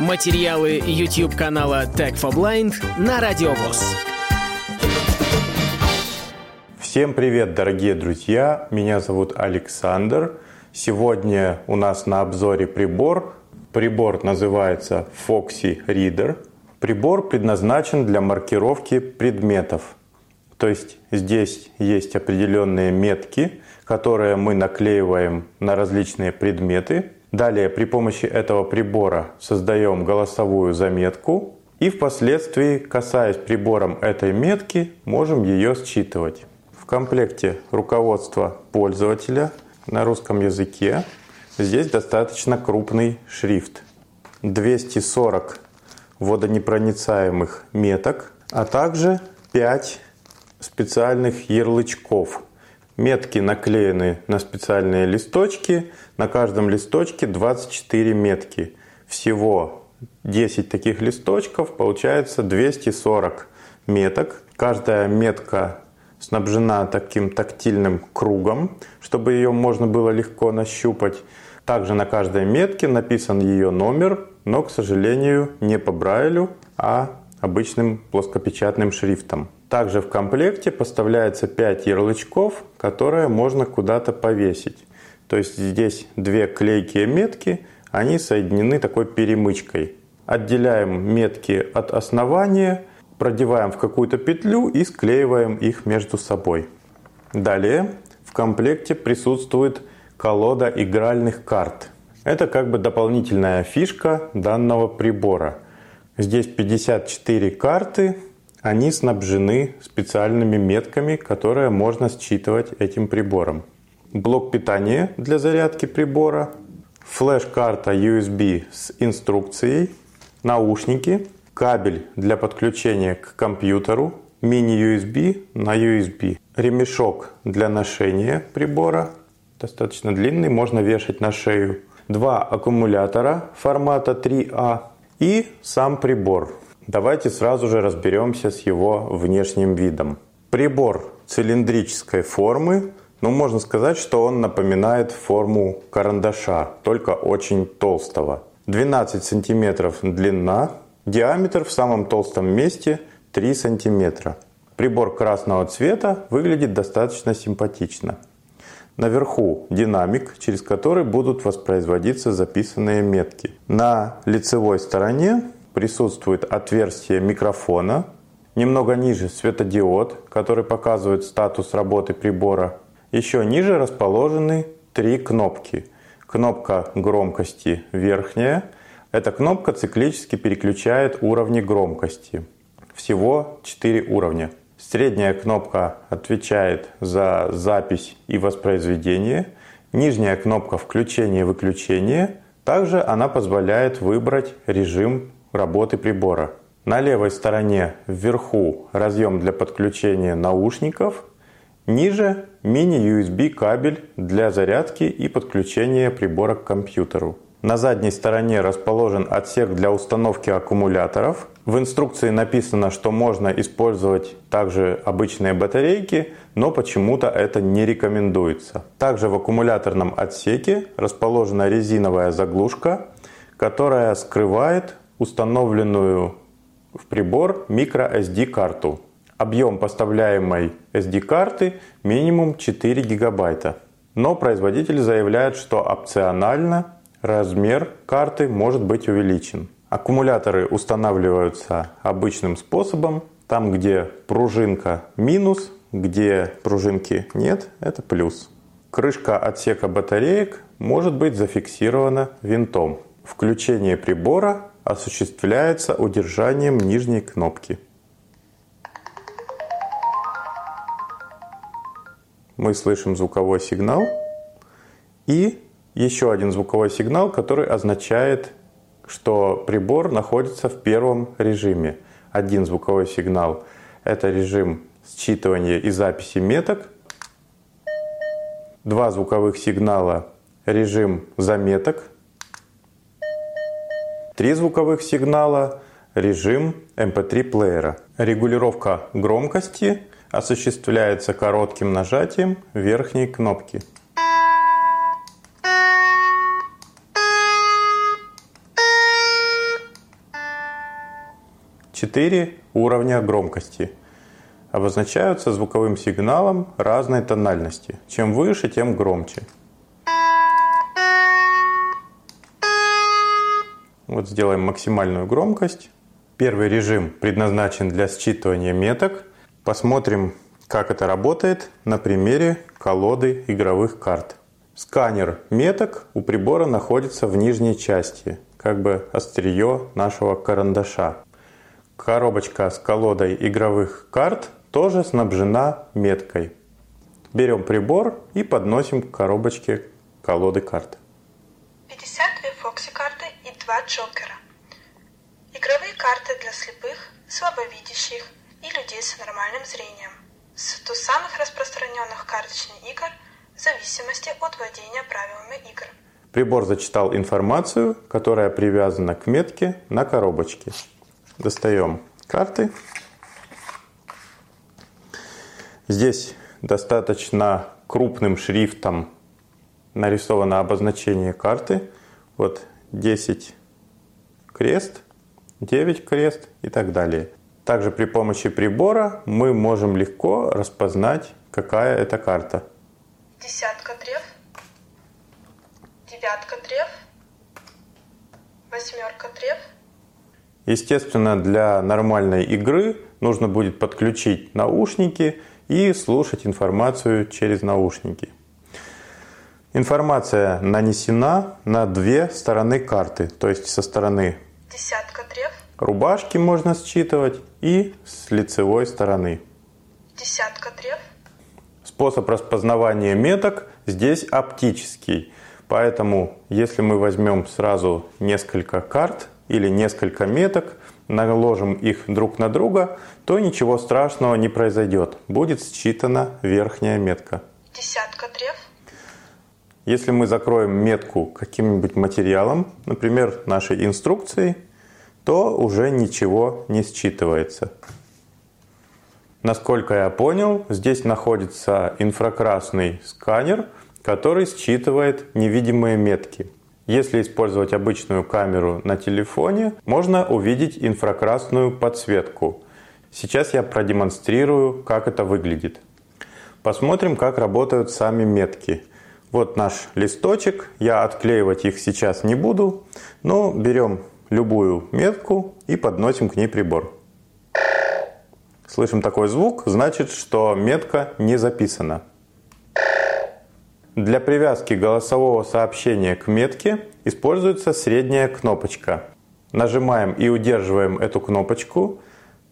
Материалы YouTube канала Tech for Blind на Радиовоз. Всем привет, дорогие друзья! Меня зовут Александр. Сегодня у нас на обзоре прибор. Прибор называется Foxy Reader. Прибор предназначен для маркировки предметов. То есть здесь есть определенные метки, которые мы наклеиваем на различные предметы. Далее при помощи этого прибора создаем голосовую заметку и впоследствии, касаясь прибором этой метки, можем ее считывать. В комплекте руководство пользователя на русском языке. Здесь достаточно крупный шрифт. 240 водонепроницаемых меток, а также 5 специальных ярлычков. Метки наклеены на специальные листочки. На каждом листочке 24 метки. Всего 10 таких листочков, получается 240 меток. Каждая метка снабжена таким тактильным кругом, чтобы ее можно было легко нащупать. Также на каждой метке написан ее номер, но, к сожалению, не по Брайлю, а обычным плоскопечатным шрифтом. Также в комплекте поставляется 5 ярлычков, которые можно куда-то повесить. То есть здесь две клейкие метки, они соединены такой перемычкой. Отделяем метки от основания – продеваем в какую-то петлю и склеиваем их между собой. Далее в комплекте присутствует колода игральных карт. Это как бы дополнительная фишка данного прибора. Здесь 54 карты, они снабжены специальными метками, которые можно считывать этим прибором. Блок питания для зарядки прибора, флеш-карта USB с инструкцией, наушники, кабель для подключения к компьютеру, мини-USB на USB, ремешок для ношения прибора, достаточно длинный, можно вешать на шею, два аккумулятора формата 3А и сам прибор. Давайте сразу же разберемся с его внешним видом. Прибор цилиндрической формы, но ну, можно сказать, что он напоминает форму карандаша, только очень толстого. 12 сантиметров длина, Диаметр в самом толстом месте 3 см. Прибор красного цвета выглядит достаточно симпатично. Наверху динамик, через который будут воспроизводиться записанные метки. На лицевой стороне присутствует отверстие микрофона. Немного ниже светодиод, который показывает статус работы прибора. Еще ниже расположены три кнопки. Кнопка громкости верхняя – эта кнопка циклически переключает уровни громкости. Всего 4 уровня. Средняя кнопка отвечает за запись и воспроизведение. Нижняя кнопка включения-выключения. Также она позволяет выбрать режим работы прибора. На левой стороне вверху разъем для подключения наушников. Ниже мини-USB кабель для зарядки и подключения прибора к компьютеру. На задней стороне расположен отсек для установки аккумуляторов. В инструкции написано, что можно использовать также обычные батарейки, но почему-то это не рекомендуется. Также в аккумуляторном отсеке расположена резиновая заглушка, которая скрывает установленную в прибор microSD карту. Объем поставляемой SD-карты минимум 4 гигабайта. Но производитель заявляет, что опционально размер карты может быть увеличен. Аккумуляторы устанавливаются обычным способом. Там, где пружинка минус, где пружинки нет, это плюс. Крышка отсека батареек может быть зафиксирована винтом. Включение прибора осуществляется удержанием нижней кнопки. Мы слышим звуковой сигнал и еще один звуковой сигнал, который означает, что прибор находится в первом режиме. Один звуковой сигнал – это режим считывания и записи меток. Два звуковых сигнала – режим заметок. Три звуковых сигнала – режим MP3 эм плеера. Регулировка громкости осуществляется коротким нажатием верхней кнопки. четыре уровня громкости. Обозначаются звуковым сигналом разной тональности. Чем выше, тем громче. Вот сделаем максимальную громкость. Первый режим предназначен для считывания меток. Посмотрим, как это работает на примере колоды игровых карт. Сканер меток у прибора находится в нижней части, как бы острие нашего карандаша. Коробочка с колодой игровых карт тоже снабжена меткой. Берем прибор и подносим к коробочке колоды карт. 52 Фокси карты и 2 Джокера. Игровые карты для слепых, слабовидящих и людей с нормальным зрением. Сто самых распространенных карточных игр в зависимости от владения правилами игр. Прибор зачитал информацию, которая привязана к метке на коробочке. Достаем карты. Здесь достаточно крупным шрифтом нарисовано обозначение карты. Вот 10 крест, 9 крест и так далее. Также при помощи прибора мы можем легко распознать, какая это карта. Десятка треф, девятка треф, восьмерка треф. Естественно, для нормальной игры нужно будет подключить наушники и слушать информацию через наушники. Информация нанесена на две стороны карты, то есть со стороны Десятка треф, рубашки можно считывать и с лицевой стороны. десятка треф, Способ распознавания меток здесь оптический. Поэтому, если мы возьмем сразу несколько карт или несколько меток, наложим их друг на друга, то ничего страшного не произойдет. Будет считана верхняя метка. десятка треф, Если мы закроем метку каким-нибудь материалом, например, нашей инструкцией, то уже ничего не считывается. Насколько я понял, здесь находится инфракрасный сканер, который считывает невидимые метки. Если использовать обычную камеру на телефоне, можно увидеть инфракрасную подсветку. Сейчас я продемонстрирую, как это выглядит. Посмотрим, как работают сами метки. Вот наш листочек. Я отклеивать их сейчас не буду, но берем любую метку и подносим к ней прибор. Слышим такой звук, значит, что метка не записана. Для привязки голосового сообщения к метке используется средняя кнопочка. Нажимаем и удерживаем эту кнопочку,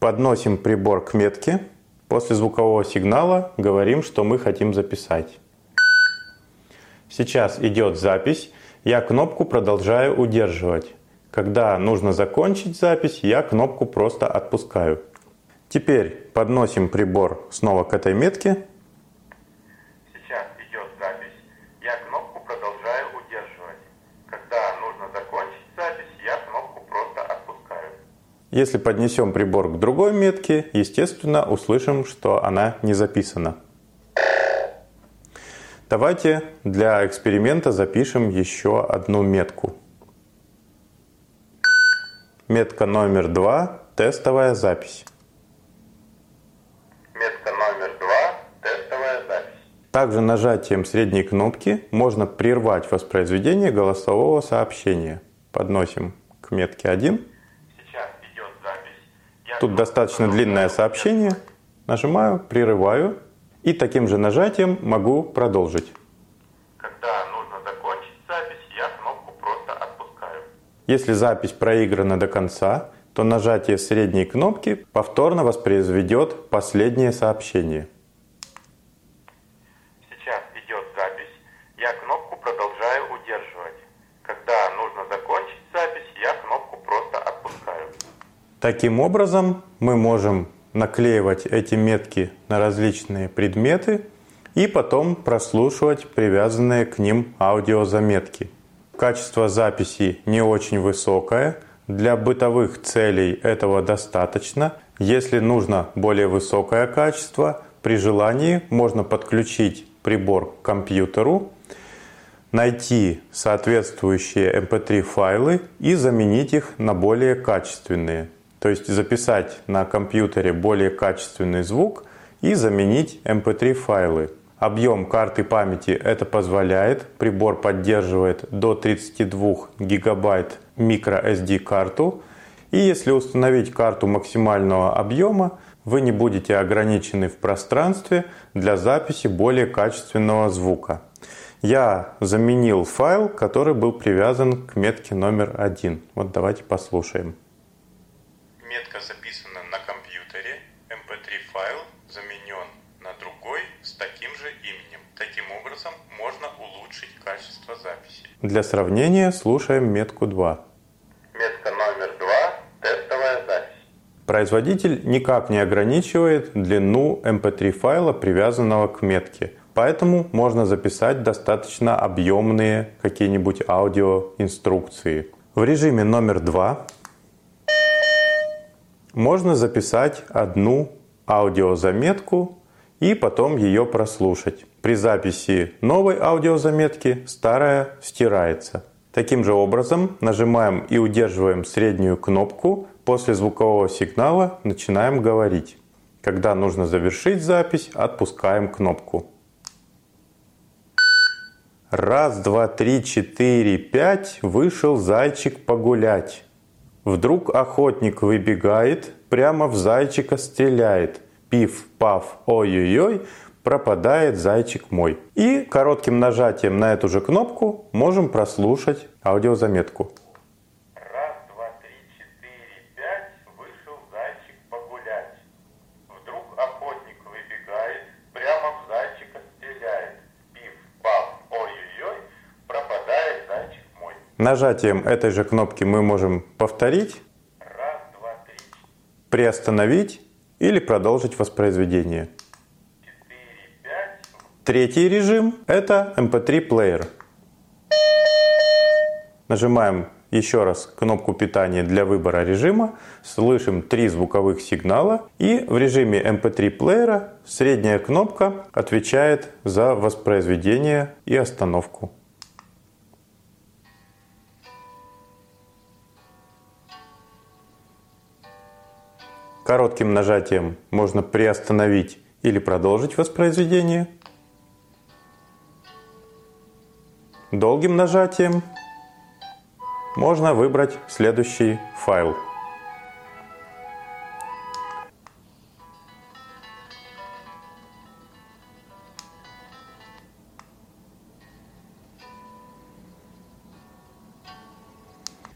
подносим прибор к метке, после звукового сигнала говорим, что мы хотим записать. Сейчас идет запись, я кнопку продолжаю удерживать. Когда нужно закончить запись, я кнопку просто отпускаю. Теперь подносим прибор снова к этой метке. Сейчас идет запись. Я кнопку продолжаю удерживать. Когда нужно закончить запись, я кнопку просто отпускаю. Если поднесем прибор к другой метке, естественно, услышим, что она не записана. Давайте для эксперимента запишем еще одну метку. Метка номер два – тестовая запись. Метка номер два – тестовая запись. Также нажатием средней кнопки можно прервать воспроизведение голосового сообщения. Подносим к метке 1. Сейчас идет запись. Тут достаточно длинное сообщение. Нажимаю, прерываю и таким же нажатием могу продолжить. Когда нужно закончить запись, я кнопку просто отпускаю. Если запись проиграна до конца, то нажатие средней кнопки повторно воспроизведет последнее сообщение. Сейчас идет запись. Я кнопку продолжаю удерживать. Когда нужно закончить запись, я кнопку просто отпускаю. Таким образом, мы можем наклеивать эти метки на различные предметы и потом прослушивать привязанные к ним аудиозаметки. Качество записи не очень высокое. Для бытовых целей этого достаточно. Если нужно более высокое качество, при желании можно подключить прибор к компьютеру, найти соответствующие MP3 файлы и заменить их на более качественные. То есть записать на компьютере более качественный звук и заменить MP3 файлы. Объем карты памяти это позволяет. Прибор поддерживает до 32 гигабайт microSD карту. И если установить карту максимального объема, вы не будете ограничены в пространстве для записи более качественного звука. Я заменил файл, который был привязан к метке номер один. Вот давайте послушаем. Метка записана на компьютере, MP3 файл заменен на другой с таким же именем. Таким образом можно улучшить качество записи. Для сравнения слушаем метку 2. Метка номер 2 – тестовая запись. Производитель никак не ограничивает длину MP3 файла, привязанного к метке. Поэтому можно записать достаточно объемные какие-нибудь аудиоинструкции. В режиме номер 2 можно записать одну аудиозаметку и потом ее прослушать. При записи новой аудиозаметки старая стирается. Таким же образом нажимаем и удерживаем среднюю кнопку. После звукового сигнала начинаем говорить. Когда нужно завершить запись, отпускаем кнопку. Раз, два, три, четыре, пять, вышел зайчик погулять. Вдруг охотник выбегает, прямо в зайчика стреляет. Пиф-паф, ой-ой-ой, пропадает зайчик мой. И коротким нажатием на эту же кнопку можем прослушать аудиозаметку. Раз, два, три, четыре, пять, вышел зайчик погулять. Вдруг охотник выбегает, прямо в зайчика стреляет. Пиф, паф, ой-ой-ой, пропадает зайчик мой. Нажатием этой же кнопки мы можем повторить, Раз, два, приостановить или продолжить воспроизведение. Третий режим – это MP3 плеер. Нажимаем еще раз кнопку питания для выбора режима, слышим три звуковых сигнала и в режиме MP3 плеера средняя кнопка отвечает за воспроизведение и остановку. Коротким нажатием можно приостановить или продолжить воспроизведение. Долгим нажатием можно выбрать следующий файл.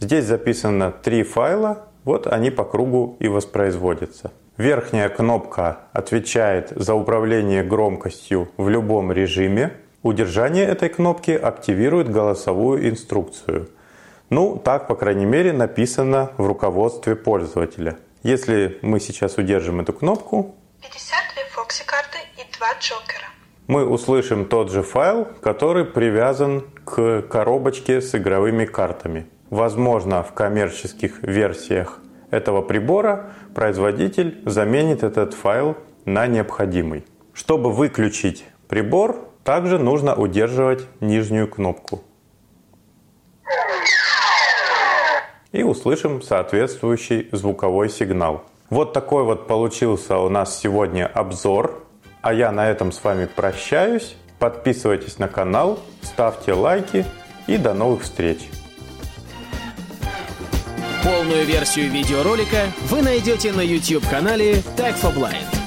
Здесь записано три файла, вот они по кругу и воспроизводятся. Верхняя кнопка отвечает за управление громкостью в любом режиме. Удержание этой кнопки активирует голосовую инструкцию. Ну, так, по крайней мере, написано в руководстве пользователя. Если мы сейчас удержим эту кнопку, 52 Фокси-карты и 2 Джокера. мы услышим тот же файл, который привязан к коробочке с игровыми картами. Возможно, в коммерческих версиях этого прибора производитель заменит этот файл на необходимый. Чтобы выключить прибор, также нужно удерживать нижнюю кнопку. И услышим соответствующий звуковой сигнал. Вот такой вот получился у нас сегодня обзор. А я на этом с вами прощаюсь. Подписывайтесь на канал, ставьте лайки и до новых встреч. Полную версию видеоролика вы найдете на YouTube-канале Tag for Blind.